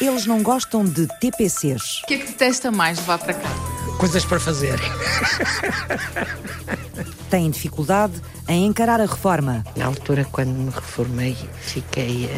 Eles não gostam de TPCs. O que é que detesta mais levar para casa? Coisas para fazer. Têm dificuldade em encarar a reforma. Na altura, quando me reformei, fiquei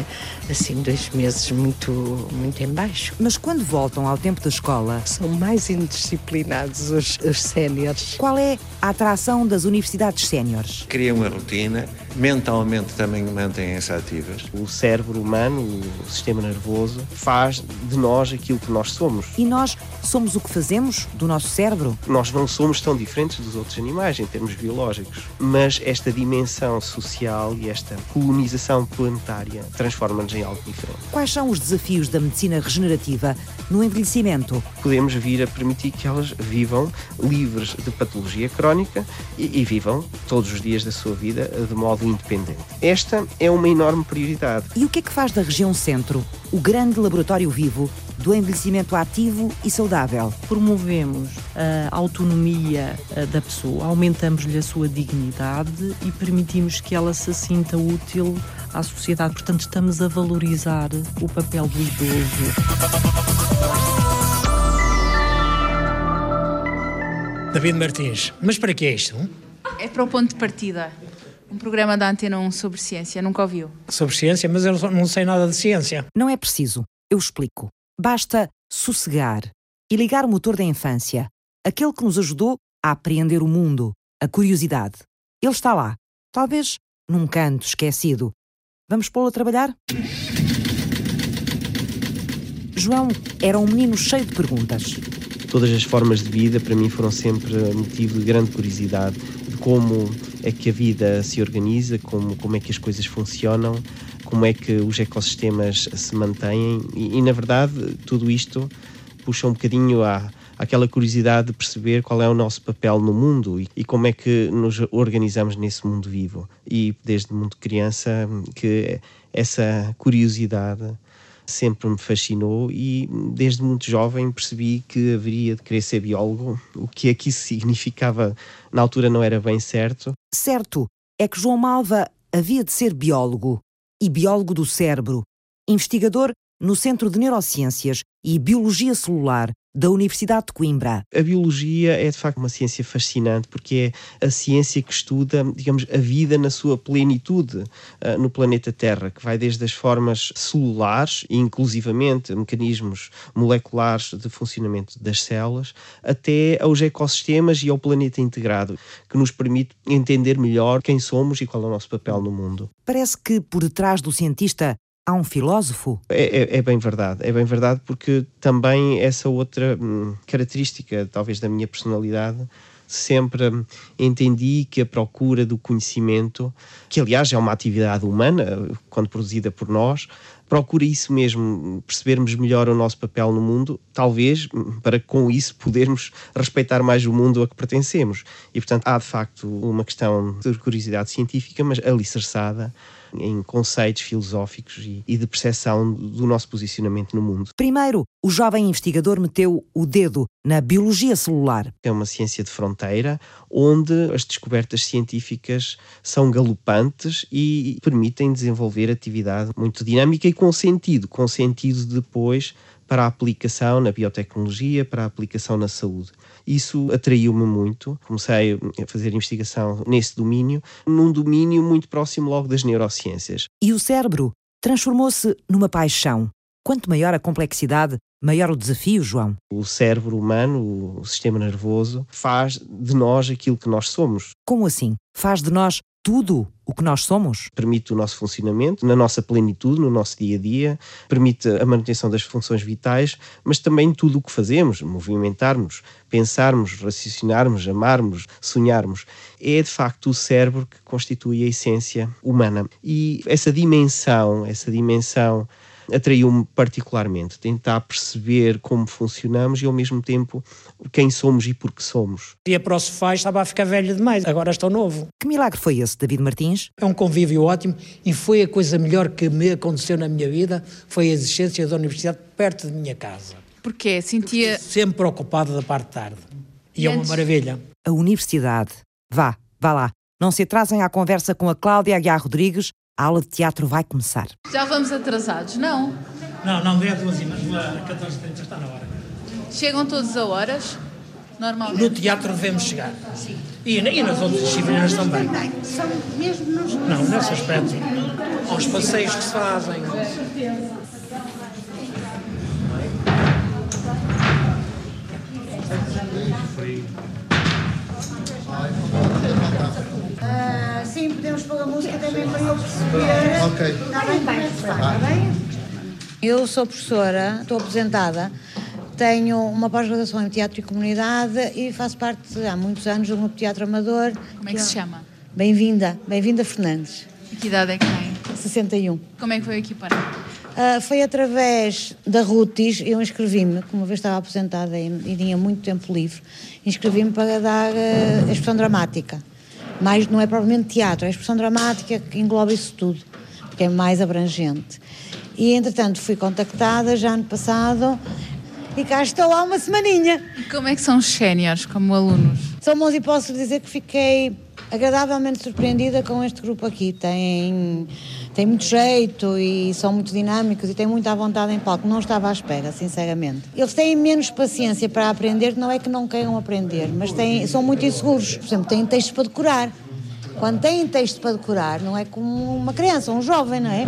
assim dois meses muito, muito em baixo. Mas quando voltam ao tempo da escola, São mais indisciplinados os, os séniores. qual é a atração das universidades séniores? Criam a rotina, mentalmente também mantêm-se ativas. O cérebro humano, o sistema nervoso, faz de nós aquilo que nós somos. E nós somos o que fazemos do nosso cérebro? Nós não somos tão diferentes dos outros animais em termos biológicos, mas esta dimensão social e esta colonização planetária transforma-nos em algo diferente. Quais são os desafios da medicina regenerativa no envelhecimento? Podemos vir a permitir que elas vivam livres de patologia crónica e, e vivam todos os dias da sua vida de modo independente. Esta é uma enorme prioridade. E o que é que faz da região centro o grande laboratório vivo do envelhecimento ativo e saudável? promovemos a autonomia eh, da pessoa, aumentamos-lhe a sua dignidade e permitimos que ela se sinta útil à sociedade. Portanto, estamos a valorizar o papel do idoso. David Martins. Mas para que é isto? É para o ponto de partida. Um programa da Antena 1 sobre ciência, nunca ouviu? Sobre ciência, mas eu não sei nada de ciência. Não é preciso, eu explico. Basta sossegar e ligar o motor da infância, aquele que nos ajudou a apreender o mundo, a curiosidade. Ele está lá, talvez num canto esquecido. Vamos pô-lo a trabalhar? João era um menino cheio de perguntas. Todas as formas de vida para mim foram sempre motivo de grande curiosidade de como é que a vida se organiza, como, como é que as coisas funcionam, como é que os ecossistemas se mantêm e, e, na verdade tudo isto puxa um bocadinho à, àquela curiosidade de perceber qual é o nosso papel no mundo e, e como é que nos organizamos nesse mundo vivo. E desde muito criança que essa curiosidade sempre me fascinou e desde muito jovem percebi que haveria de querer ser biólogo. O que é que isso significava na altura não era bem certo. Certo é que João Malva havia de ser biólogo e biólogo do cérebro, investigador no Centro de Neurociências e Biologia Celular da Universidade de Coimbra. A biologia é de facto uma ciência fascinante porque é a ciência que estuda, digamos, a vida na sua plenitude uh, no planeta Terra, que vai desde as formas celulares, inclusivamente mecanismos moleculares de funcionamento das células, até aos ecossistemas e ao planeta integrado, que nos permite entender melhor quem somos e qual é o nosso papel no mundo. Parece que por detrás do cientista há um filósofo? É, é, é, bem verdade, é bem verdade porque também essa outra hum, característica, talvez da minha personalidade, sempre entendi que a procura do conhecimento, que aliás é uma atividade humana, quando produzida por nós, procura isso mesmo, percebermos melhor o nosso papel no mundo, talvez para com isso podermos respeitar mais o mundo a que pertencemos. E portanto há de facto uma questão de curiosidade científica, mas alicerçada em conceitos filosóficos e, e de percepção do nosso posicionamento no mundo. Primeiro, o jovem investigador meteu o dedo na biologia celular. É uma ciência de fronteira onde as descobertas científicas são galopantes e permitem desenvolver atividade muito dinâmica e com sentido, com sentido depois para a aplicação na biotecnologia, para a aplicação na saúde. Isso atraiu-me muito. Comecei a fazer investigação nesse domínio, num domínio muito próximo logo das neurociências. E o cérebro transformou-se numa paixão. Quanto maior a complexidade, maior o desafio, João. O cérebro humano, o sistema nervoso, faz de nós aquilo que nós somos. Como assim? Faz de nós tudo o que nós somos? Permite o nosso funcionamento, na nossa plenitude, no nosso dia a dia, permite a manutenção das funções vitais, mas também tudo o que fazemos, movimentarmos, pensarmos, raciocinarmos, amarmos, sonharmos. É de facto o cérebro que constitui a essência humana. E essa dimensão, essa dimensão atraiu-me particularmente, tentar perceber como funcionamos e ao mesmo tempo quem somos e por que somos. Ia para o sofá e estava a ficar velho demais, agora estou novo. Que milagre foi esse, David Martins? É um convívio ótimo e foi a coisa melhor que me aconteceu na minha vida, foi a existência da universidade perto de minha casa. Porquê? Sentia... Sempre ocupado da parte de tarde. E, e é uma maravilha. A universidade. Vá, vá lá. Não se atrasem à conversa com a Cláudia Aguiar Rodrigues, A aula de teatro vai começar. Já vamos atrasados, não? Não, não, é duas e mas a 14h30 está na hora. Chegam todos a horas? Normalmente. No teatro devemos chegar. Sim. E, e nas outras disciplinas também. São mesmo nos. Não, nesse aspecto. Aos passeios que se fazem. Ah, a música também para eu perceber. Ok. Está bem, bem, está bem? Eu sou professora, estou aposentada. Tenho uma pós-graduação em Teatro e Comunidade e faço parte há muitos anos do grupo Teatro Amador. Como é que se chama? Bem-vinda, bem-vinda Fernandes. E que idade é que tem? 61. Como é que foi aqui parar? Uh, foi através da Rutis, eu inscrevi-me, como uma vez estava aposentada e, e tinha muito tempo livre, inscrevi-me para dar uh, expressão dramática. Mas não é propriamente teatro, é expressão dramática que engloba isso tudo, porque é mais abrangente. E entretanto fui contactada já ano passado e cá estou há uma semaninha. E como é que são os séniores como alunos? São bons e posso dizer que fiquei agradavelmente surpreendida com este grupo aqui. Tem, tem muito jeito e são muito dinâmicos e têm muita vontade em palco. Não estava à espera, sinceramente. Eles têm menos paciência para aprender, não é que não queiram aprender, mas têm, são muito inseguros. Por exemplo, têm textos para decorar. Quando têm texto para decorar, não é como uma criança, um jovem, não é?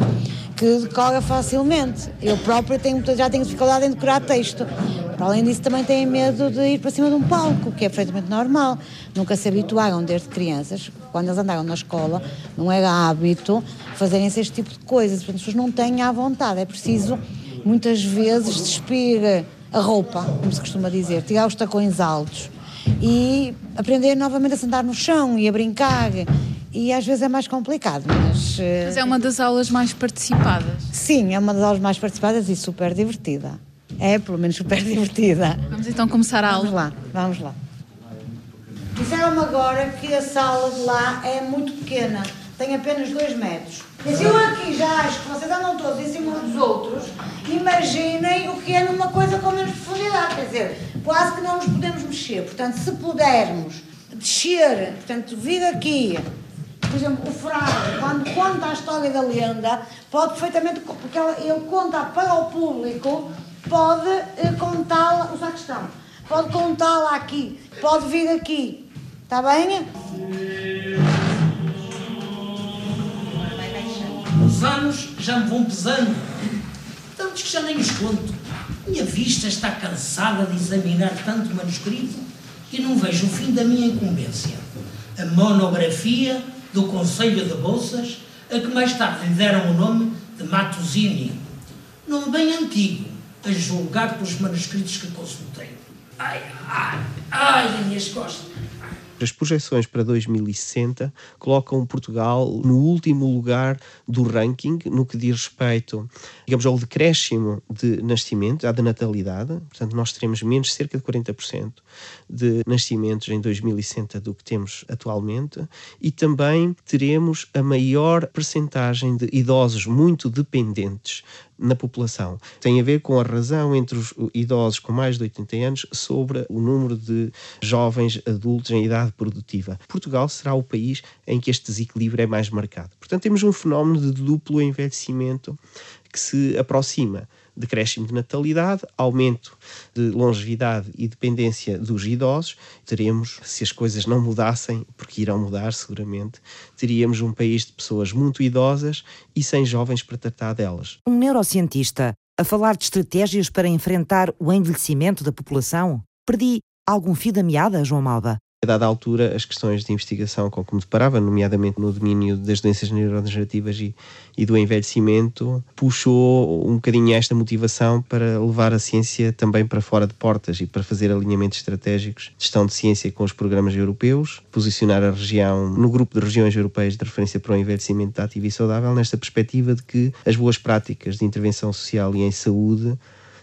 Que decora facilmente. Eu própria tenho, já tenho dificuldade em decorar texto. Para além disso, também têm medo de ir para cima de um palco, que é perfeitamente normal. Nunca se habituaram desde crianças, quando eles andaram na escola, não era hábito fazerem-se este tipo de coisas. Portanto, as pessoas não têm à vontade. É preciso, muitas vezes, despir a roupa, como se costuma dizer, tirar os tacões altos e aprender novamente a sentar no chão e a brincar. E às vezes é mais complicado, mas. Mas é uma das aulas mais participadas. Sim, é uma das aulas mais participadas e super divertida. É, pelo menos super divertida. Vamos então começar a aula. Vamos lá, vamos lá. Disseram-me agora que a sala de lá é muito pequena, tem apenas dois metros. E se eu aqui já acho que vocês andam todos em cima dos outros, imaginem o que é numa coisa com menos profundidade. Quer dizer, quase que não nos podemos mexer. Portanto, se pudermos descer, portanto, vir aqui, por exemplo, o frade, quando conta a história da lenda, pode perfeitamente, porque ele conta para o público, pode eh, contá-la, o sacristão, pode contá-la aqui, pode vir aqui. Está bem? Os anos já me vão pesando. Tantos que já nem os conto. Minha vista está cansada de examinar tanto manuscrito e não vejo o fim da minha incumbência. A monografia do Conselho de Bolsas, a que mais tarde lhe deram o nome de Matosini. Nome bem antigo, a julgar pelos manuscritos que consultei. Ai, ai, ai, minhas costas. As projeções para 2060 colocam Portugal no último lugar do ranking no que diz respeito, digamos, ao decréscimo de nascimento, à de natalidade. Portanto, nós teremos menos cerca de 40% de nascimentos em 2060 do que temos atualmente e também teremos a maior percentagem de idosos muito dependentes na população. Tem a ver com a razão entre os idosos com mais de 80 anos sobre o número de jovens adultos em idade produtiva. Portugal será o país em que este desequilíbrio é mais marcado. Portanto, temos um fenómeno de duplo envelhecimento que se aproxima decréscimo de natalidade, aumento de longevidade e dependência dos idosos, teremos, se as coisas não mudassem, porque irão mudar seguramente, teríamos um país de pessoas muito idosas e sem jovens para tratar delas. Um neurocientista a falar de estratégias para enfrentar o envelhecimento da população? Perdi algum fio da meada, João Malba? A dada altura, as questões de investigação com que me deparava, nomeadamente no domínio das doenças neurodegenerativas e, e do envelhecimento, puxou um bocadinho esta motivação para levar a ciência também para fora de portas e para fazer alinhamentos estratégicos de gestão de ciência com os programas europeus, posicionar a região no grupo de regiões europeias de referência para o envelhecimento ativo e saudável, nesta perspectiva de que as boas práticas de intervenção social e em saúde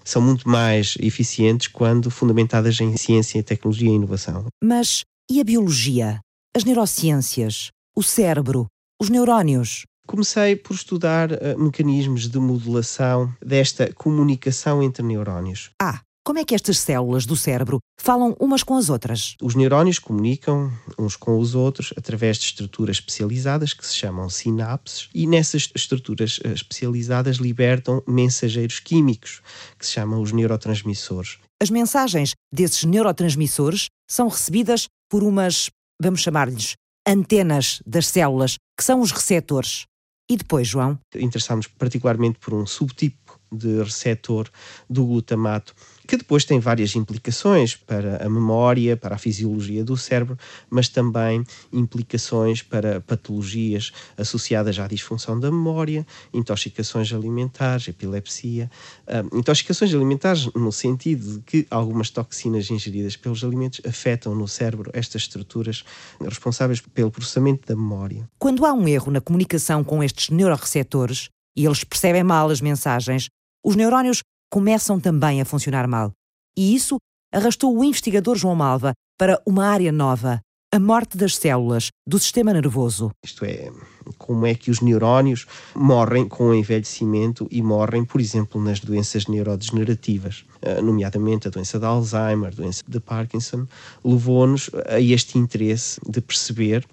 são muito mais eficientes quando fundamentadas em ciência, tecnologia e inovação. Mas e a biologia? As neurociências? O cérebro? Os neurónios? Comecei por estudar uh, mecanismos de modulação desta comunicação entre neurónios. Ah, como é que estas células do cérebro falam umas com as outras? Os neurónios comunicam uns com os outros através de estruturas especializadas que se chamam sinapses, e nessas estruturas eh, especializadas libertam mensageiros químicos que se chamam os neurotransmissores. As mensagens desses neurotransmissores são recebidas por umas, vamos chamar-lhes, antenas das células, que são os receptores. E depois, João? Interessámos particularmente por um subtipo de receptor do glutamato que depois tem várias implicações para a memória, para a fisiologia do cérebro, mas também implicações para patologias associadas à disfunção da memória, intoxicações alimentares, epilepsia. Uh, intoxicações alimentares no sentido de que algumas toxinas ingeridas pelos alimentos afetam no cérebro estas estruturas responsáveis pelo processamento da memória. Quando há um erro na comunicação com estes neuroreceptores e eles percebem mal as mensagens, os neurónios começam também a funcionar mal. E isso arrastou o investigador João Malva para uma área nova, a morte das células do sistema nervoso. Isto é, como é que os neurónios morrem com o envelhecimento e morrem, por exemplo, nas doenças neurodegenerativas, eh, nomeadamente a doença de Alzheimer, a doença de Parkinson, levou-nos a este interesse de perceber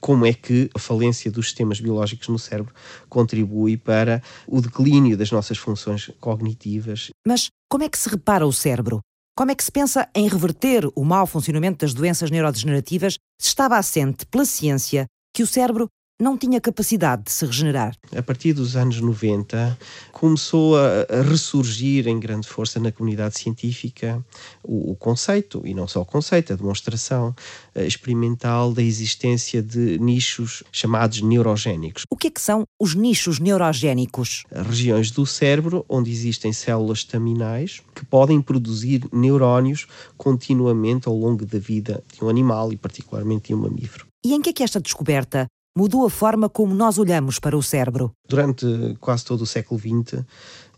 como é que a falência dos sistemas biológicos no cérebro contribui para o declínio das nossas funções cognitivas. Mas como é que se repara o cérebro? Como é que se pensa em reverter o mau funcionamento das doenças neurodegenerativas se estava assente pela ciência que o cérebro não tinha capacidade de se regenerar. A partir dos anos 90, começou a, ressurgir em grande força na comunidade científica o, o conceito, e não só o conceito, a demonstração eh, experimental da existência de nichos chamados neurogénicos. O que é que são os nichos neurogénicos? Regiões do cérebro onde existem células estaminais que podem produzir neurónios continuamente ao longo da vida de um animal e particularmente de um mamífero. E em que é que esta descoberta mudou a forma como nós olhamos para o cérebro. Durante quase todo o século XX,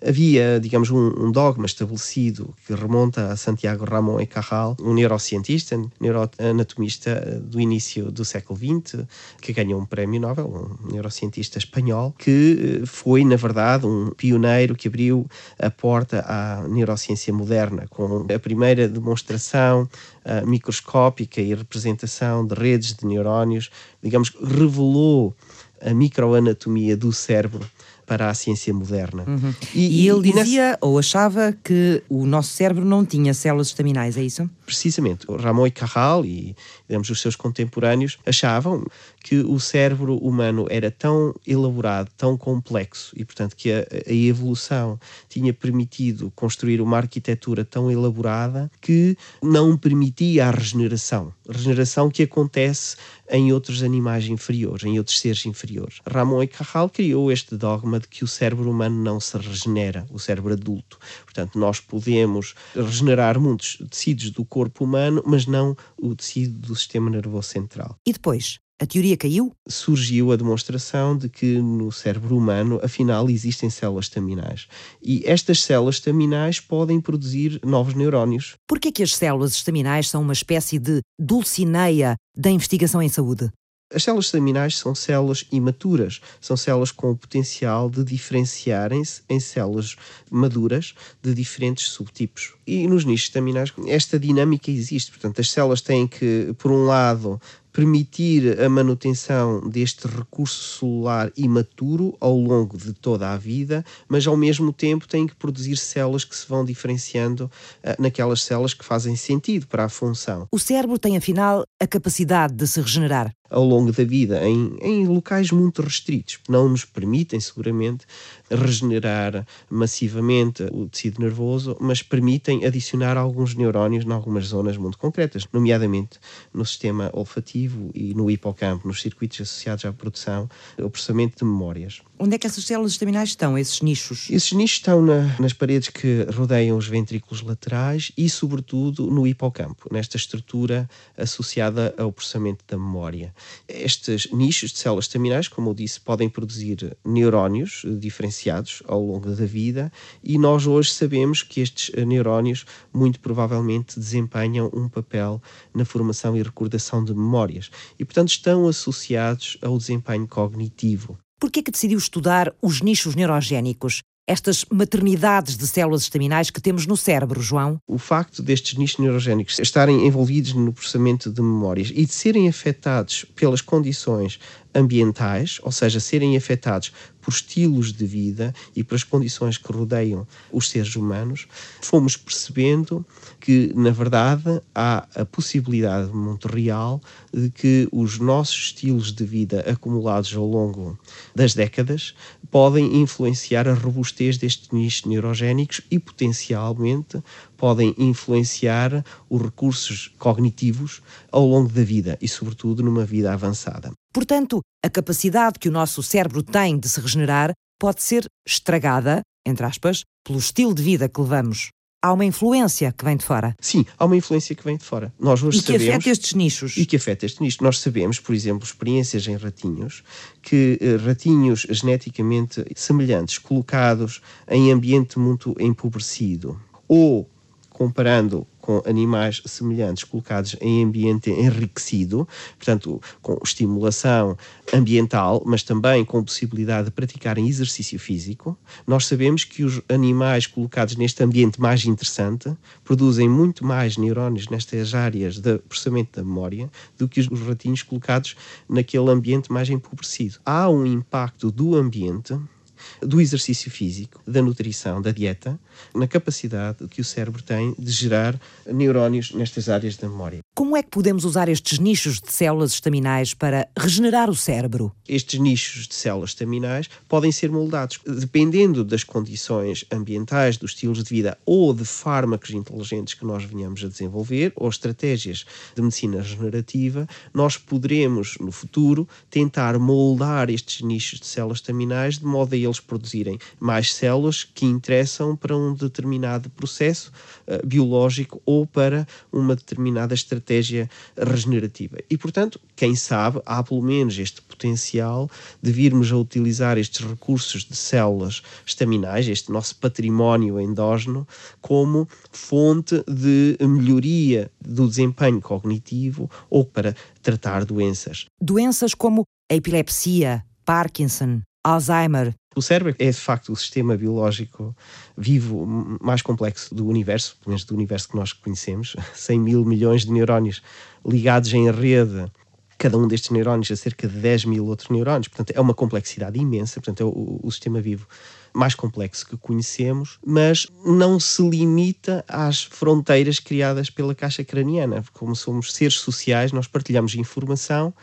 havia, digamos, um, um, dogma estabelecido que remonta a Santiago Ramón e Cajal, um neurocientista, neuroanatomista eh, do início do século XX, que ganhou um prémio Nobel, um neurocientista espanhol, que eh, foi, na verdade, um pioneiro que abriu a porta à neurociência moderna, com a primeira demonstração uh, microscópica e representação de redes de neurónios, digamos, revelou a microanatomia do cérebro para a ciência moderna. Uhum. E, e, ele e dizia nessa... ou achava que o nosso cérebro não tinha células estaminais, é isso? Precisamente. Ramon e Cajal e digamos, os seus contemporâneos achavam que o cérebro humano era tão elaborado, tão complexo e, portanto, que a, a evolução tinha permitido construir uma arquitetura tão elaborada que não permitia a regeneração. Regeneração que acontece em outros animais inferiores, em outros seres inferiores. Ramon e Cajal criou este dogma de que o cérebro humano não se regenera, o cérebro adulto. Portanto, nós podemos regenerar muitos tecidos do corpo humano, mas não o tecido do sistema nervoso central. E depois? A teoria caiu? Surgiu a demonstração de que no cérebro humano, afinal, existem células estaminais. E estas células estaminais podem produzir novos neurónios. Por que é as células estaminais são uma espécie de dulcineia da investigação em saúde? As células estaminais são células imaturas, são células com o potencial de diferenciarem-se em células maduras de diferentes subtipos. E nos nichos estaminais esta dinâmica existe, portanto, as células têm que, por um lado, permitir a manutenção deste recurso celular imaturo ao longo de toda a vida, mas ao mesmo tempo tem que produzir células que se vão diferenciando uh, naquelas células que fazem sentido para a função. O cérebro tem, afinal, a capacidade de se regenerar ao longo da vida em, em locais muito restritos, não nos permitem seguramente regenerar massivamente o tecido nervoso, mas permitem adicionar alguns neurónios em algumas zonas muito concretas, nomeadamente no sistema olfativo e no hipocampo, nos circuitos associados à produção ou processamento de memórias. Onde é que essas células estaminais estão, esses nichos? Esses nichos estão na, nas paredes que rodeiam os ventrículos laterais e, sobretudo, no hipocampo, nesta estrutura associada ao processamento da memória. Estes nichos de células estaminais, como eu disse, podem produzir neurónios diferenciados ao longo da vida e nós hoje sabemos que estes neurónios muito provavelmente desempenham um papel na formação e recordação de memórias e, portanto, estão associados ao desempenho cognitivo. Por que é que decidiu estudar os nichos neurogénicos? Estas maternidades de células estaminais que temos no cérebro, João? O facto destes nichos neurogénicos estarem envolvidos no processamento de memórias e de serem afetados pelas condições ambientais, ou seja, serem afetados por estilos de vida e pelas condições que rodeiam os seres humanos, fomos percebendo que, na verdade, há a possibilidade muito real de que os nossos estilos de vida acumulados ao longo das décadas podem influenciar a robustez destes nichos neurogénicos e, potencialmente, podem influenciar os recursos cognitivos ao longo da vida e, sobretudo, numa vida avançada. Portanto, a capacidade que o nosso cérebro tem de se regenerar pode ser estragada, entre aspas, pelo estilo de vida que levamos. Há uma influência que vem de fora. Sim, há uma influência que vem de fora. Nós hoje e que sabemos, afeta estes nichos. E que afeta estes nichos. Nós sabemos, por exemplo, experiências em ratinhos, que eh, ratinhos geneticamente semelhantes, colocados em ambiente muito empobrecido, ou comparando com animais semelhantes colocados em ambiente enriquecido, portanto, com estimulação ambiental, mas também com possibilidade de praticarem exercício físico, nós sabemos que os animais colocados neste ambiente mais interessante produzem muito mais neurónios nestas áreas de processamento da memória do que os ratinhos colocados naquele ambiente mais empobrecido. Há um impacto do ambiente do exercício físico, da nutrição, da dieta, na capacidade que o cérebro tem de gerar neurónios nestas áreas da memória. Como é que podemos usar estes nichos de células estaminais para regenerar o cérebro? Estes nichos de células estaminais podem ser moldados dependendo das condições ambientais, dos estilos de vida ou de fármacos inteligentes que nós venhamos a desenvolver ou estratégias de medicina regenerativa, nós poderemos no futuro tentar moldar estes nichos de células estaminais de modo a eles produzirem mais células que interessam para um determinado processo uh, biológico ou para uma determinada estratégia regenerativa. E, portanto, quem sabe, há pelo menos este potencial de virmos a utilizar estes recursos de células estaminais, este nosso património endógeno, como fonte de melhoria do desempenho cognitivo ou para tratar doenças. Doenças como a epilepsia, Parkinson, Alzheimer. O cérebro é de facto o sistema biológico vivo mais complexo do universo, pelo menos do universo que nós conhecemos. 100 mil milhões de neurónios ligados em rede, cada um destes neurónios a cerca de 10 mil outros neurónios. Portanto, é uma complexidade imensa. Portanto, é o, o sistema vivo mais complexo que conhecemos, mas não se limita às fronteiras criadas pela caixa craniana. Como somos seres sociais, nós partilhamos informação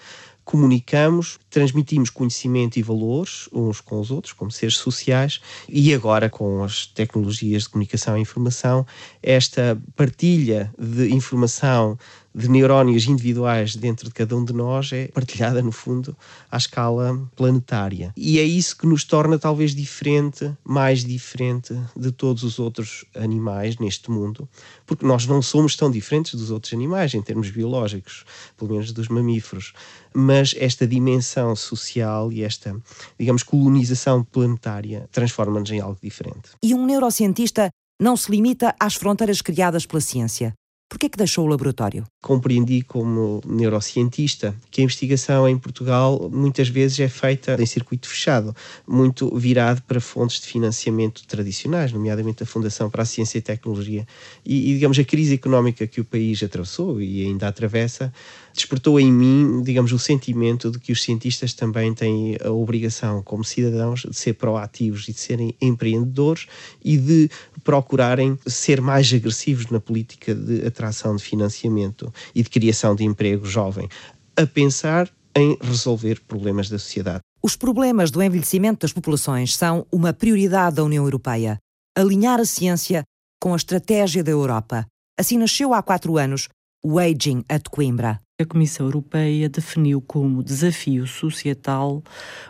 comunicamos, transmitimos conhecimento e valores uns com os outros, como seres sociais, e agora com as tecnologias de comunicação e informação, esta partilha de informação de neurónios individuais dentro de cada um de nós é partilhada, no fundo, à escala planetária. E é isso que nos torna talvez diferente, mais diferente de todos os outros animais neste mundo, porque nós não somos tão diferentes dos outros animais em termos biológicos, pelo menos dos mamíferos, mas esta dimensão social e esta, digamos, colonização planetária transforma-nos em algo diferente. E um neurocientista não se limita às fronteiras criadas pela ciência. Por que é que deixou o laboratório? Compreendi como neurocientista que a investigação em Portugal muitas vezes é feita em circuito fechado, muito virado para fontes de financiamento tradicionais, nomeadamente a Fundação para a Ciência e Tecnologia. E, e digamos, a crise económica que o país atravessou e ainda atravessa despertou em mim, digamos, o sentimento de que os cientistas também têm a obrigação, como cidadãos, de ser proativos e de serem empreendedores e de procurarem ser mais agressivos na política de atração de financiamento e de criação de emprego jovem, a pensar em resolver problemas da sociedade. Os problemas do envelhecimento das populações são uma prioridade da União Europeia. Alinhar a ciência com a estratégia da Europa. Assim nasceu há quatro anos o Aging at Coimbra. A Comissão Europeia definiu como desafio societal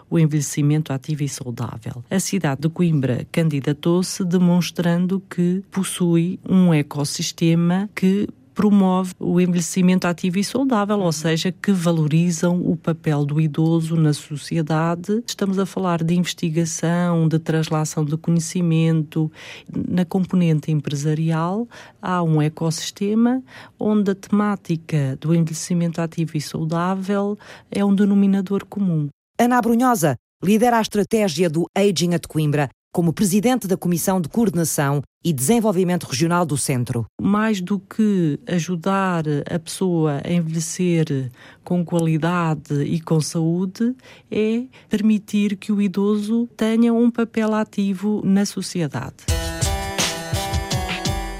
o envelhecimento ativo e saudável. A cidade de Coimbra candidatou-se demonstrando que possui um ecossistema que promove o envelhecimento ativo e saudável, ou seja, que valorizam o papel do idoso na sociedade. Estamos a falar de investigação, de translação de conhecimento. Na componente empresarial, há um ecossistema onde a temática do envelhecimento ativo e saudável é um denominador comum. Ana Brunhosa lidera a estratégia do Aging at Coimbra como presidente da Comissão de Coordenação e Desenvolvimento Regional do Centro. Mais do que ajudar a pessoa a envelhecer com qualidade e com saúde, é permitir que o idoso tenha um papel ativo na sociedade.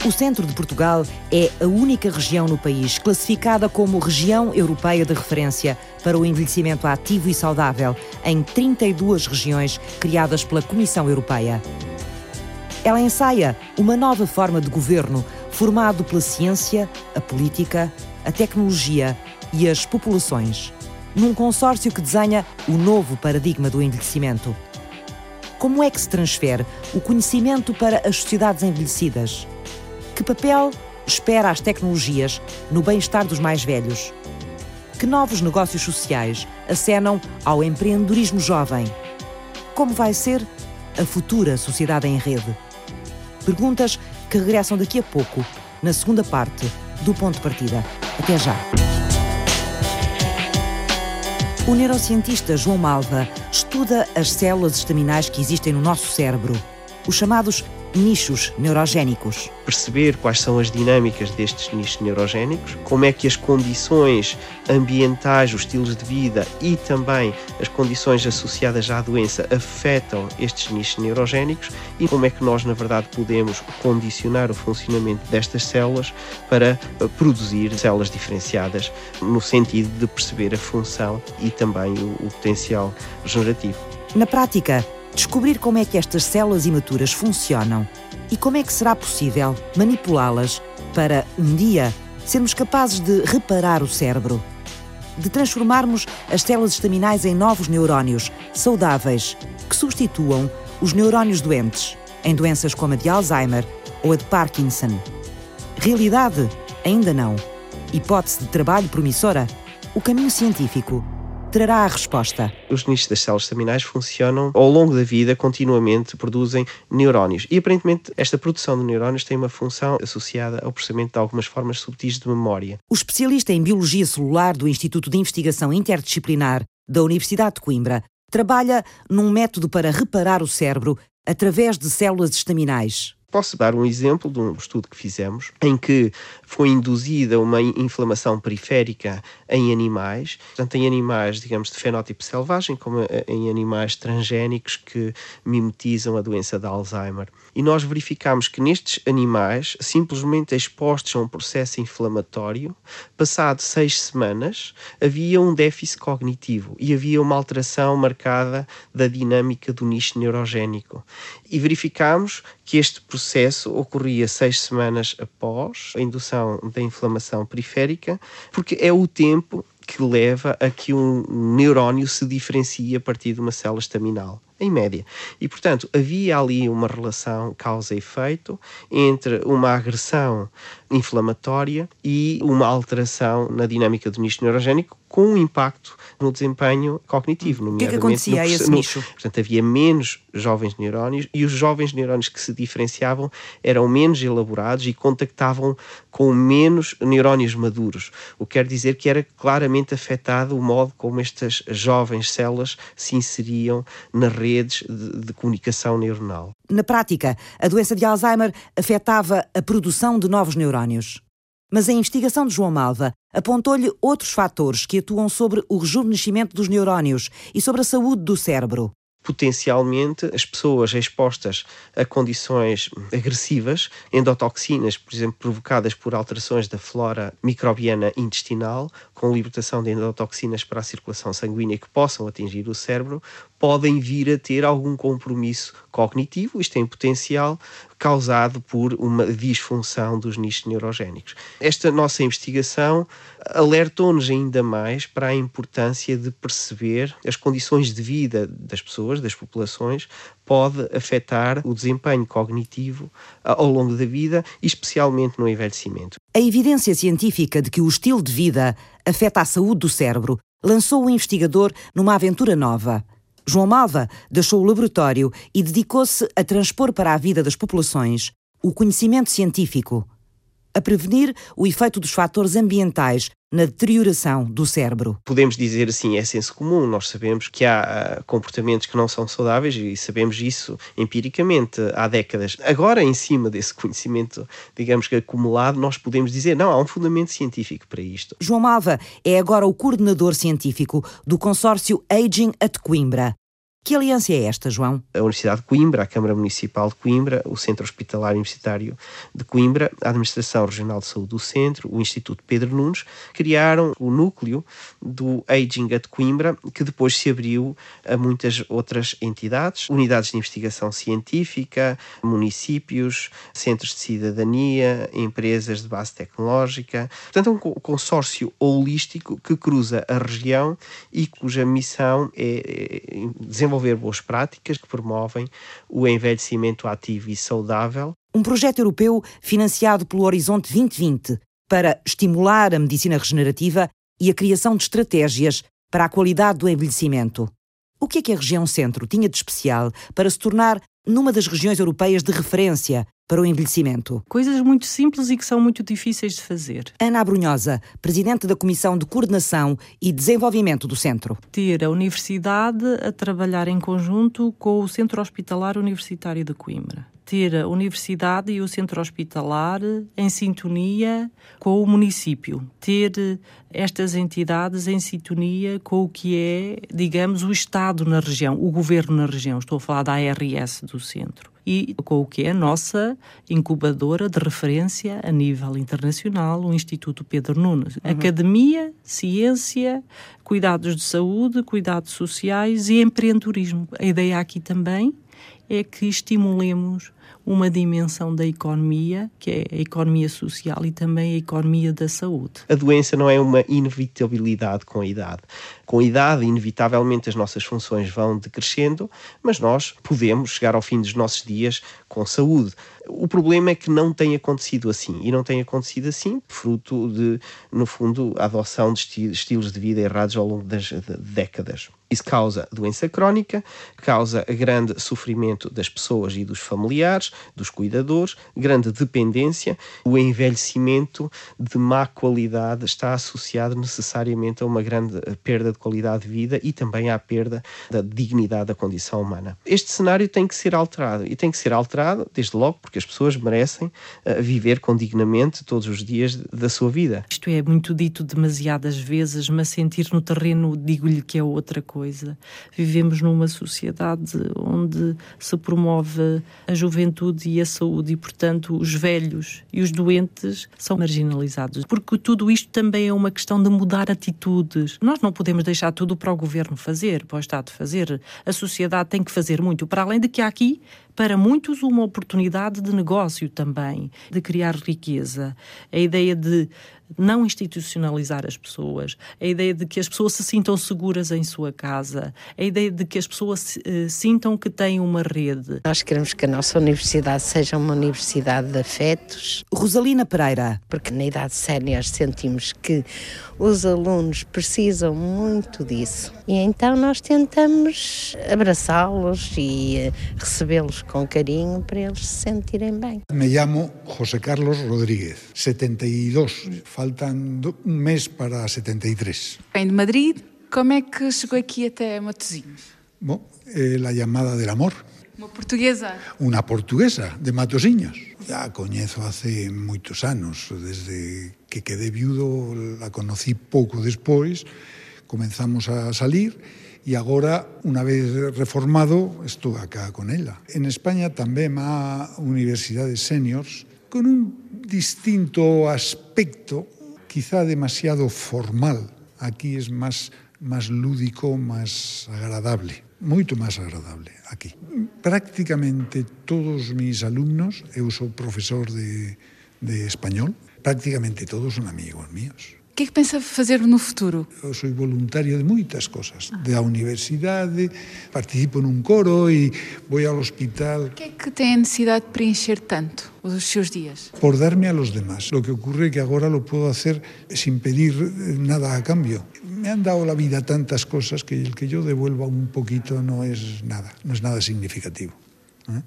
O centro de Portugal é a única região no país classificada como região europeia de referência para o envelhecimento ativo e saudável em 32 regiões criadas pela Comissão Europeia. Ela ensaia uma nova forma de governo formado pela ciência, a política, a tecnologia e as populações, num consórcio que desenha o novo paradigma do envelhecimento. Como é que se transfere o conhecimento para as sociedades envelhecidas? Que papel espera as tecnologias no bem-estar dos mais velhos? Que novos negócios sociais acenam ao empreendedorismo jovem? Como vai ser a futura sociedade em rede? Perguntas que regressam daqui a pouco, na segunda parte do Ponto de Partida. Até já! O neurocientista João Malva estuda as células estaminais que existem no nosso cérebro, os chamados nichos neurogénicos. Perceber quais são as dinâmicas destes nichos neurogénicos, como é que as condições ambientais, os estilos de vida e também as condições associadas à doença afetam estes nichos neurogénicos e como é que nós, na verdade, podemos condicionar o funcionamento destas células para eh, produzir células diferenciadas, no sentido de perceber a função e também o, o potencial regenerativo. Na prática, descobrir como é que estas células imaturas funcionam e como é que será possível manipulá-las para, um dia, sermos capazes de reparar o cérebro, de transformarmos as células estaminais em novos neurónios saudáveis que substituam os neurónios doentes em doenças como a de Alzheimer ou a de Parkinson. Realidade? Ainda não. Hipótese de trabalho promissora? O caminho científico trará a resposta. Os nichos das células estaminais funcionam ao longo da vida, continuamente produzem neurónios. E aparentemente esta produção de neurónios tem uma função associada ao processamento de algumas formas subtis de memória. O especialista em biologia celular do Instituto de Investigação Interdisciplinar da Universidade de Coimbra trabalha num método para reparar o cérebro através de células estaminais. Posso dar um exemplo de um estudo que fizemos em que foi induzida uma inflamação periférica em animais, tanto em animais, digamos, de fenótipo selvagem, como em animais transgénicos que mimetizam a doença de Alzheimer. E nós verificamos que nestes animais, simplesmente expostos a um processo inflamatório, passado seis semanas, havia um déficit cognitivo e havia uma alteração marcada da dinâmica do nicho neurogénico. E verificamos que este processo ocorria seis semanas após a indução da inflamação periférica, porque é o tempo que leva a que um neurónio se diferencie a partir de uma célula estaminal em média. E, portanto, havia ali uma relação causa e efeito entre uma agressão inflamatória e uma alteração na dinâmica do nicho neurogénico com um impacto no desempenho cognitivo. O que é que acontecia a esse no, nicho? Portanto, havia menos jovens neurónios e os jovens neurónios que se diferenciavam eram menos elaborados e contactavam com menos neurónios maduros, o que quer dizer que era claramente afetado o modo como estas jovens células se inseriam na redes de, de comunicação neuronal. Na prática, a doença de Alzheimer afetava a produção de novos neurónios. Mas a investigação de João Malva apontou-lhe outros fatores que atuam sobre o rejuvenescimento dos neurónios e sobre a saúde do cérebro potencialmente as pessoas expostas a condições agressivas, endotoxinas, por exemplo, provocadas por alterações da flora microbiana intestinal, com libertação de endotoxinas para a circulação sanguínea que possam atingir o cérebro, podem vir a ter algum compromisso cognitivo, isto tem potencial, causado por uma disfunção dos nichos neurogénicos. Esta nossa investigação alertou-nos ainda mais para a importância de perceber as condições de vida das pessoas, das populações, pode afetar o desempenho cognitivo ao longo da vida, especialmente no envelhecimento. A evidência científica de que o estilo de vida afeta a saúde do cérebro lançou o investigador numa aventura nova. João Malva deixou o laboratório e dedicou-se a transpor para a vida das populações o conhecimento científico. A prevenir o efeito dos fatores ambientais na deterioração do cérebro. Podemos dizer assim, é senso comum, nós sabemos que há ah, comportamentos que não são saudáveis e sabemos isso empiricamente há décadas. Agora, em cima desse conhecimento, digamos que acumulado, nós podemos dizer, não, há um fundamento científico para isto. João Malva é agora o coordenador científico do consórcio Aging at Coimbra. Que aliança é esta, João? A Universidade de Coimbra, a Câmara Municipal de Coimbra, o Centro Hospitalar Universitário de Coimbra, a Administração Regional de Saúde do Centro, o Instituto Pedro Nunes, criaram o núcleo do Aging at Coimbra, que depois se abriu a muitas outras entidades, unidades de investigação científica, municípios, centros de cidadania, empresas de base tecnológica. Portanto, é um consórcio holístico que cruza a região e cuja missão é desenvolver desenvolver boas práticas que promovem o envelhecimento ativo e saudável. Um projeto europeu financiado pelo Horizonte 2020 para estimular a medicina regenerativa e a criação de estratégias para a qualidade do envelhecimento. O que é que a região centro tinha de especial para se tornar numa das regiões europeias de referência para o envelhecimento? Coisas muito simples e que são muito difíceis de fazer. Ana Abrunhosa, presidente da Comissão de Coordenação e Desenvolvimento do Centro. Ter a universidade a trabalhar em conjunto com o Centro Hospitalar Universitário de Coimbra ter a universidade e o centro hospitalar em sintonia com o município, ter estas entidades em sintonia com o que é, digamos, o Estado na região, o governo na região. Estou a falar da ARS do centro. E com o que é a nossa incubadora de referência a nível internacional, o Instituto Pedro Nunes. Uhum. Academia, ciência, cuidados de saúde, cuidados sociais e empreendedorismo. A ideia aqui também é que estimulemos uma dimensão da economia, que é a economia social e também a economia da saúde. A doença não é uma inevitabilidade com a idade. Com a idade, inevitavelmente, as nossas funções vão decrescendo, mas nós podemos chegar ao fim dos nossos dias com saúde. O problema é que não tem acontecido assim. E não tem acontecido assim fruto de, no fundo, a adoção de estilos de vida errados ao longo das décadas. Isso causa doença crónica, causa grande sofrimento das pessoas e dos familiares, dos cuidadores, grande dependência. O envelhecimento de má qualidade está associado necessariamente a uma grande perda de qualidade de vida e também à perda da dignidade da condição humana. Este cenário tem que ser alterado e tem que ser alterado, desde logo, porque as pessoas merecem uh, viver com dignamente todos os dias da sua vida. Isto é muito dito demasiadas vezes, mas sentir no terreno, digo-lhe que é outra coisa. Vivemos numa sociedade onde se promove a juventude e a saúde e, portanto, os velhos e os doentes são marginalizados. Porque tudo isto também é uma questão de mudar atitudes. Nós não podemos deixar tudo para o governo fazer, para o Estado fazer. A sociedade tem que fazer muito, para além de que há aqui para muitos uma oportunidade de negócio também, de criar riqueza. A ideia de não institucionalizar as pessoas, a ideia de que as pessoas se sintam seguras em sua casa, a ideia de que as pessoas uh, sintam que têm uma rede. Nós queremos que a nossa universidade seja uma universidade de afetos. Rosalina Pereira. Porque na idade sénior sentimos que os alunos precisam muito disso. E então nós tentamos abraçá-los e uh, recebê-los com carinho para eles se sentirem bem. Me chamo José Carlos Rodríguez, 72 Faltan un mes para 73. Vem de Madrid, como é que chegou aqui até Matosinhos? Bom, é eh, a chamada del amor. Uma portuguesa? Una portuguesa, de Matosinhos. A coñezo hace moitos anos, desde que quedé viudo, la conocí pouco despois, comenzamos a salir e agora, unha vez reformado, estou acá con ela. En España tamén há universidades seniors con un distinto aspecto, quizá demasiado formal. Aquí es más, más lúdico, más agradable, moito máis agradable aquí. Prácticamente todos mis alumnos, eu sou profesor de, de español, prácticamente todos son amigos míos. Que é que pensa fazer no futuro? Eu sou voluntario de moitas cosas. Ah. Da universidade, participo nun coro e vou ao hospital. O que é que tem a necessidade de preencher tanto os seus dias? Por darme a los demás. Lo que ocurre é que agora lo puedo hacer sin pedir nada a cambio. Me han dado la vida tantas cosas que el que yo devuelva un poquito no es nada, no es nada significativo. ¿Eh?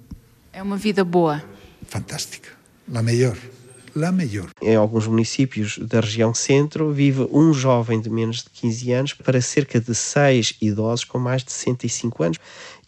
É uma vida boa. Fantástica, la mellor, Em alguns municípios da região centro, vive um jovem de menos de 15 anos para cerca de seis idosos com mais de 65 anos.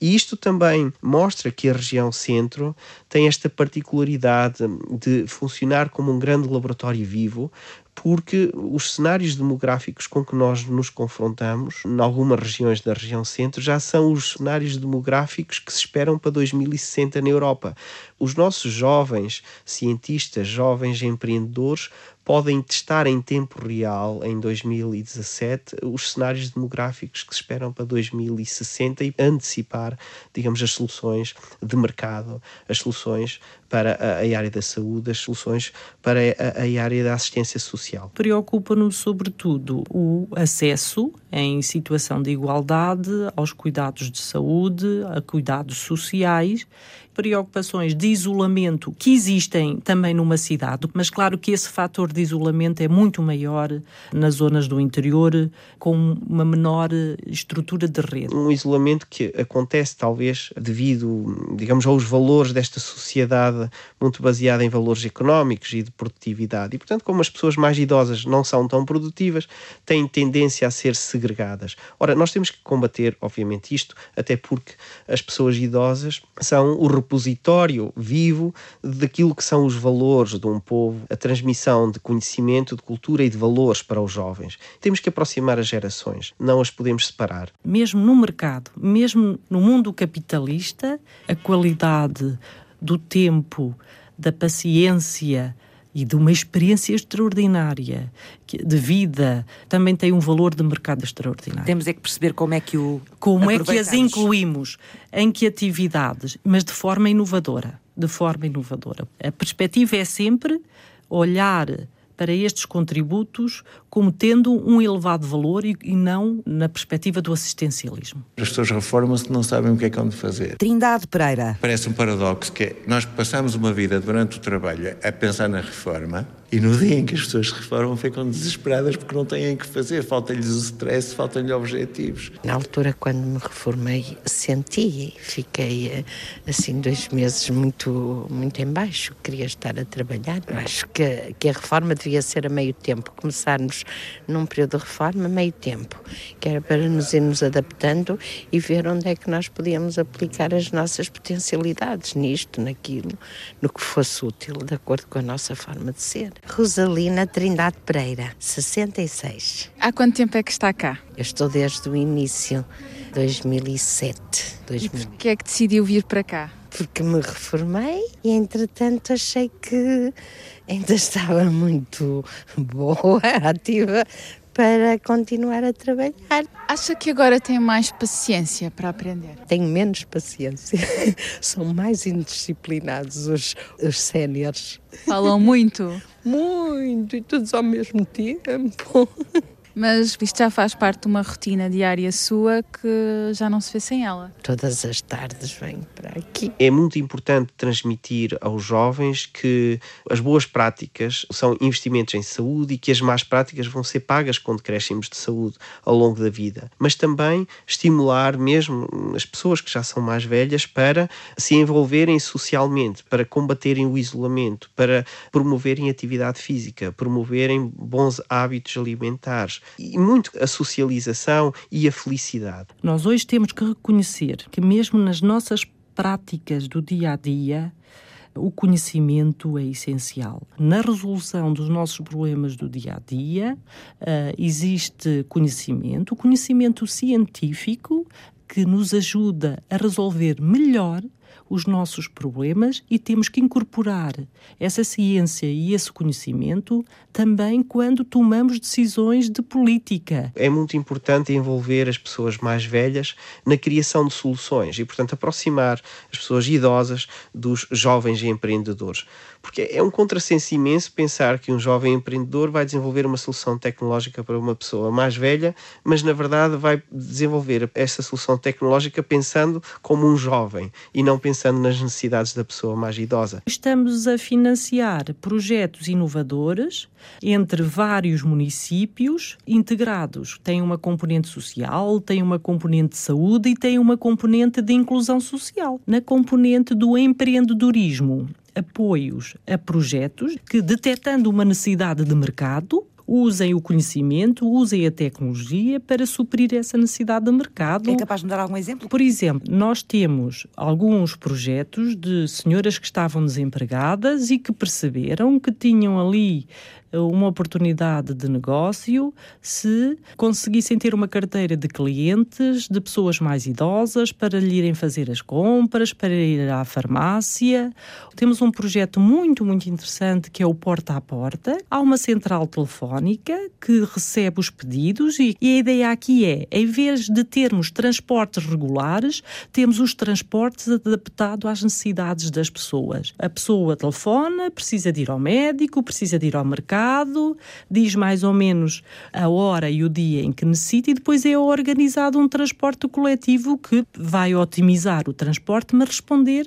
E isto também mostra que a região centro tem esta particularidade de funcionar como um grande laboratório vivo, porque os cenários demográficos com que nós nos confrontamos, em algumas regiões da região centro, já são os cenários demográficos que se esperam para 2060 na Europa. Os nossos jovens cientistas, jovens empreendedores, podem testar em tempo real, em 2017, os cenários demográficos que se esperam para 2060 e antecipar, digamos, as soluções de mercado, as soluções para a, a área da saúde, as soluções para a, a área da assistência social. Preocupa-nos, sobretudo, o acesso em situação de igualdade aos cuidados de saúde, a cuidados sociais preocupações de isolamento que existem também numa cidade, mas claro que esse fator de isolamento é muito maior nas zonas do interior, com uma menor estrutura de rede. Um isolamento que acontece talvez devido, digamos, aos valores desta sociedade muito baseada em valores económicos e de produtividade. E, portanto, como as pessoas mais idosas não são tão produtivas, têm tendência a ser segregadas. Ora, nós temos que combater, obviamente, isto, até porque as pessoas idosas são o repositório vivo daquilo que são os valores de um povo, a transmissão de conhecimento, de cultura e de valores para os jovens. Temos que aproximar as gerações, não as podemos separar. Mesmo no mercado, mesmo no mundo capitalista, a qualidade do tempo, da paciência, e de uma experiência extraordinária de vida também tem um valor de mercado extraordinário. Temos é que perceber como é que o como é que as incluímos em que atividades, mas de forma inovadora, de forma inovadora. A perspectiva é sempre olhar para estes contributos como tendo um elevado valor e, e não na perspectiva do assistencialismo. As pessoas reformam-se não sabem o que é que hão de fazer. Trindade Pereira. Parece um paradoxo que é, nós passamos uma vida durante o trabalho a pensar na reforma e no dia em que as pessoas se reformam ficam desesperadas porque não têm o que fazer, falta-lhes o stress, faltam-lhes objetivos. Na altura, quando me reformei, senti, fiquei eh, assim dois meses muito, muito em baixo, queria estar a trabalhar. Acho que, que a reforma devia ser a meio tempo, começarmos num período de reforma, meio tempo, que era para nos irmos adaptando e ver onde é que nós podíamos aplicar as nossas potencialidades nisto, naquilo, no que fosse útil, de acordo com a nossa forma de ser. Rosalina Trindade Pereira, 66. Há quanto tempo é que está cá? Eu estou desde o início, 2007. 2000. E que é que decidiu vir para cá? Porque me reformei e, entretanto, achei que ainda estava muito boa, ativa, para continuar a trabalhar. Acha que agora tem mais paciência para aprender? Tenho menos paciência. São mais indisciplinados os, os séniores. Falam muito? muito, e todos ao mesmo tempo. Mas isto já faz parte de uma rotina diária sua que já não se vê sem ela. Todas as tardes venho para aqui. É muito importante transmitir aos jovens que as boas práticas são investimentos em saúde e que as más práticas vão ser pagas com decréscimos de saúde ao longo da vida. Mas também estimular mesmo as pessoas que já são mais velhas para se envolverem socialmente, para combaterem o isolamento, para promoverem atividade física, promoverem bons hábitos alimentares e muito a socialização e a felicidade. Nós hoje temos que reconhecer que, mesmo nas nossas práticas do dia a dia, o conhecimento é essencial. Na resolução dos nossos problemas do dia a dia, uh, existe conhecimento, o conhecimento científico que nos ajuda a resolver melhor os nossos problemas e temos que incorporar essa ciência e esse conhecimento também quando tomamos decisões de política. É muito importante envolver as pessoas mais velhas na criação de soluções e, portanto, aproximar as pessoas idosas dos jovens empreendedores. Porque é um contrassenso imenso pensar que um jovem empreendedor vai desenvolver uma solução tecnológica para uma pessoa mais velha, mas na verdade vai desenvolver essa solução tecnológica pensando como um jovem e não pensando nas necessidades da pessoa mais idosa. Estamos a financiar projetos inovadores entre vários municípios integrados. Tem uma componente social, tem uma componente de saúde e tem uma componente de inclusão social. Na componente do empreendedorismo, apoios a projetos que, detectando uma necessidade de mercado, usem o conhecimento, usem a tecnologia para suprir essa necessidade de mercado. É capaz de me dar algum exemplo? Por exemplo, nós temos alguns projetos de senhoras que estavam desempregadas e que perceberam que tinham ali uma oportunidade de negócio se conseguissem ter uma carteira de clientes, de pessoas mais idosas, para lhe irem fazer as compras, para ir à farmácia. Temos um projeto muito, muito interessante que é o Porta a Porta. Há uma central telefónica que recebe os pedidos e, e a ideia aqui é, em vez de termos transportes regulares, temos os transportes adaptados às necessidades das pessoas. A pessoa telefona, precisa de ir ao médico, precisa de ir ao mercado, mercado, diz mais ou menos a hora e o dia em que necessita e depois é organizado um transporte coletivo que vai otimizar o transporte, mas responder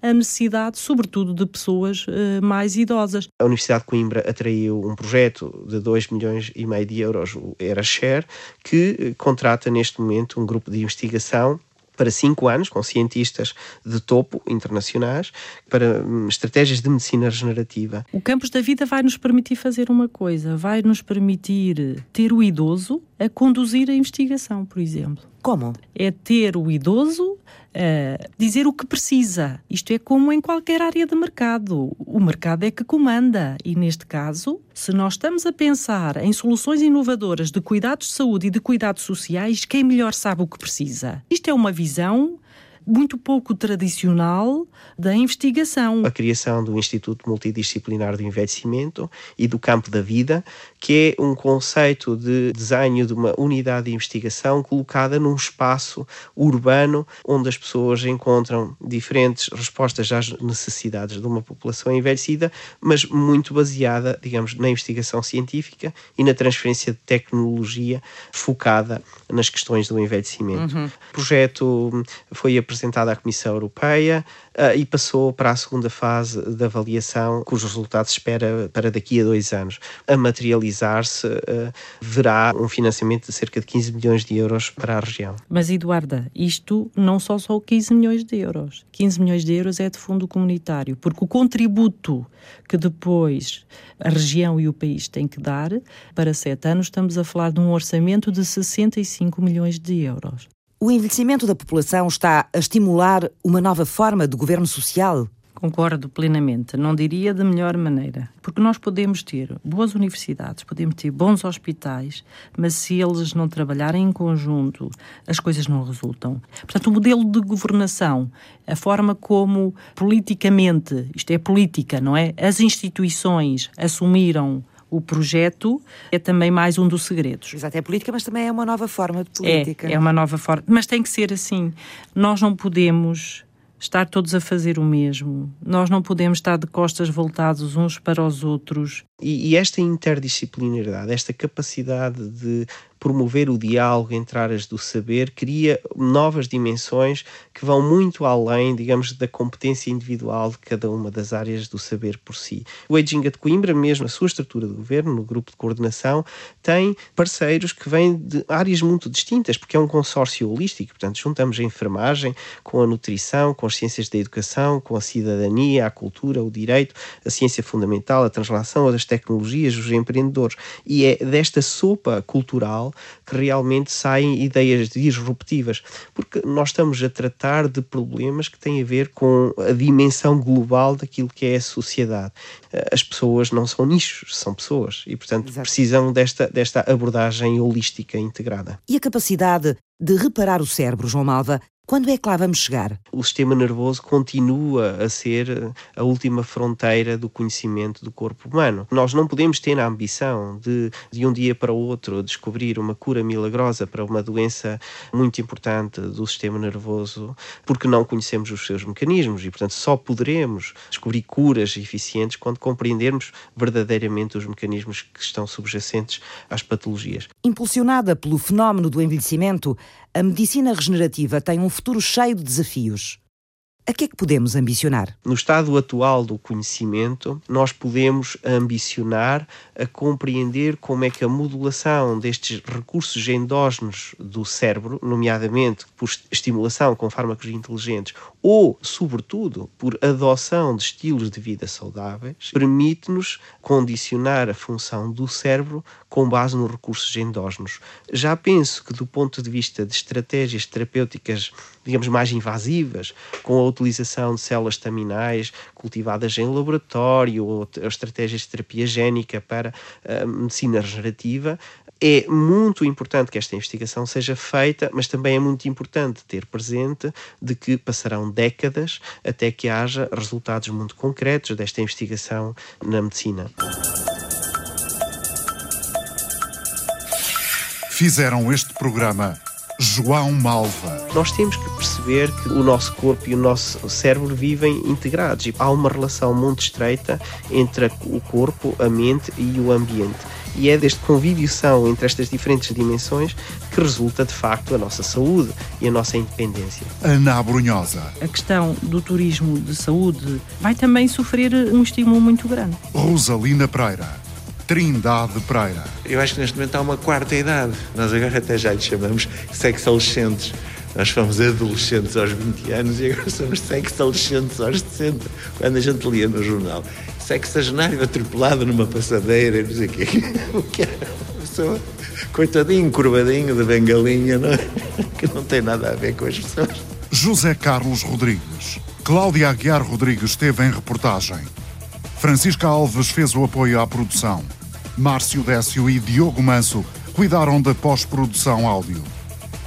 a necessidade, sobretudo, de pessoas uh, mais idosas. A Universidade de Coimbra atraiu um projeto de 2 milhões e meio de euros, o EraShare, que eh, contrata neste momento um grupo de investigação para cinco anos, com cientistas de topo internacionais, para hum, estratégias de medicina regenerativa. O Campus da Vida vai nos permitir fazer uma coisa, vai nos permitir ter o idoso a conduzir a investigação, por exemplo. Como? É ter o idoso a dizer o que precisa. Isto é como em qualquer área de mercado. O mercado é que comanda. E neste caso, se nós estamos a pensar em soluções inovadoras de cuidados de saúde e de cuidados sociais, quem melhor sabe o que precisa? Isto é uma visão muito pouco tradicional da investigação. A criação do Instituto Multidisciplinar do Envelhecimento e do Campo da Vida, que é um conceito de desenho de uma unidade de investigação colocada num espaço urbano onde as pessoas encontram diferentes respostas às necessidades de uma população envelhecida, mas muito baseada, digamos, na investigação científica e na transferência de tecnologia focada nas questões do envelhecimento. Uhum. O projeto foi apresentado apresentada à Comissão Europeia uh, e passou para a segunda fase de avaliação, cujos resultados espera para daqui a dois anos. A materializar-se, uh, verá um financiamento de cerca de 15 milhões de euros para a região. Mas, Eduarda, isto não só são 15 milhões de euros. 15 milhões de euros é de fundo comunitário, porque o contributo que depois a região e o país têm que dar para sete anos, estamos a falar de um orçamento de 65 milhões de euros. O envelhecimento da população está a estimular uma nova forma de governo social? Concordo plenamente, não diria da melhor maneira, porque nós podemos ter boas universidades, podemos ter bons hospitais, mas se eles não trabalharem em conjunto, as coisas não resultam. Portanto, o modelo de governação, a forma como politicamente, isto é política, não é? As instituições assumiram o projeto é também mais um dos segredos. Exato, é política, mas também é uma nova forma de política. É, é uma nova forma, mas tem que ser assim. Nós não podemos estar todos a fazer o mesmo. Nós não podemos estar de costas voltados uns para os outros. E, e esta interdisciplinaridade, esta capacidade de promover o diálogo entre áreas do saber, cria novas dimensões que vão muito além, digamos, da competência individual de cada uma das áreas do saber por si. O Ejinga de Coimbra, mesmo a sua estrutura de governo, no grupo de coordenação, tem parceiros que vêm de áreas muito distintas, porque é um consórcio holístico, portanto, juntamos a enfermagem com a nutrição, com as ciências da educação, com a cidadania, a cultura, o direito, a ciência fundamental, a translação, as tecnologias, os empreendedores. E é desta sopa cultural que realmente saem ideias disruptivas, porque nós estamos a tratar de problemas que têm a ver com a dimensão global daquilo que é a sociedade. As pessoas não são nichos, são pessoas e, portanto, Exato. precisam desta, desta abordagem holística integrada. E a capacidade de reparar o cérebro, João Malva, quando é que lá vamos chegar? O sistema nervoso continua a ser a última fronteira do conhecimento do corpo humano. Nós não podemos ter a ambição de, de um dia para o outro, descobrir uma cura milagrosa para uma doença muito importante do sistema nervoso, porque não conhecemos os seus mecanismos e, portanto, só poderemos descobrir curas eficientes quando compreendermos verdadeiramente os mecanismos que estão subjacentes às patologias. Impulsionada pelo fenómeno do envelhecimento, a medicina regenerativa tem um futuro cheio de desafios. A que é que podemos ambicionar? No estado atual do conhecimento, nós podemos ambicionar a compreender como é que a modulação destes recursos endógenos do cérebro, nomeadamente por estimulação com fármacos inteligentes ou, sobretudo, por adoção de estilos de vida saudáveis, permite-nos condicionar a função do cérebro com base nos recursos endógenos. Já penso que, do ponto de vista de estratégias terapêuticas, digamos, mais invasivas, com a utilização de células staminais cultivadas em laboratório ou estratégias de terapia génica para a medicina regenerativa, é muito importante que esta investigação seja feita, mas também é muito importante ter presente de que passarão décadas até que haja resultados muito concretos desta investigação na medicina. Fizeram este programa João Malva. Nós temos que perceber que o nosso corpo e o nosso cérebro vivem integrados e há uma relação muito estreita entre o corpo, a mente e o ambiente e é deste convívio-são entre estas diferentes dimensões que resulta de facto a nossa saúde e a nossa independência. Ana Brunhosa. A questão do turismo de saúde vai também sofrer um estímulo muito grande. Rosalina Pereira. Trindade Pereira. Eu acho que neste momento há uma quarta idade. Nós agora até já lhe chamamos sexo-adolescentes. Nós fomos adolescentes aos 20 anos e agora somos sexo-adolescentes aos 60, quando a gente lia no jornal sexagenário atropelado numa passadeira e não sei o quê. O que era uma pessoa, coitadinho, curvadinho, de bengalinha, não é? que não tem nada a ver com as pessoas. José Carlos Rodrigues. Cláudia Aguiar Rodrigues esteve em reportagem. Francisca Alves fez o apoio à produção. Márcio Décio e Diogo Manso cuidaram da pós-produção áudio.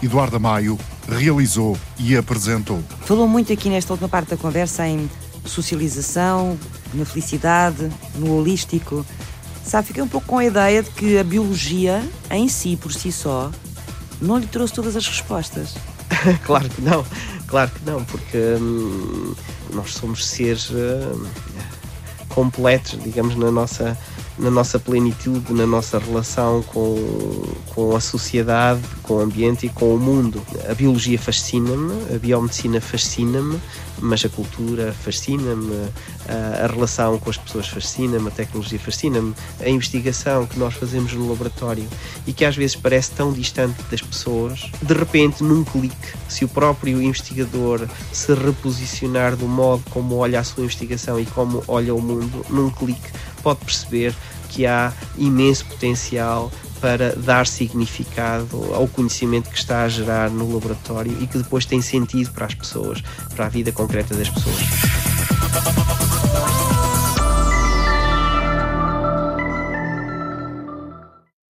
Eduardo Maio realizou e apresentou. Falou muito aqui nesta última parte da conversa em socialização, na felicidade, no holístico. Sabe, fiquei um pouco com a ideia de que a biologia, em si, por si só, não lhe trouxe todas as respostas. claro que não, claro que não, porque hum, nós somos seres hum, completos, digamos, na nossa na nossa plenitude, na nossa relação com, com a sociedade, com o ambiente e com o mundo. A biologia fascina-me, a biomedicina fascina-me, mas a cultura fascina-me, a, relação com as pessoas fascina-me, a tecnologia fascina-me, a investigação que nós fazemos no laboratório e que às vezes parece tão distante das pessoas, de repente, num clique, se o próprio investigador se reposicionar do modo como olha a sua investigação e como olha o mundo, num clique pode perceber que há imenso potencial para dar significado ao conhecimento que está a gerar no laboratório e que depois tem sentido para as pessoas, para a vida concreta das pessoas.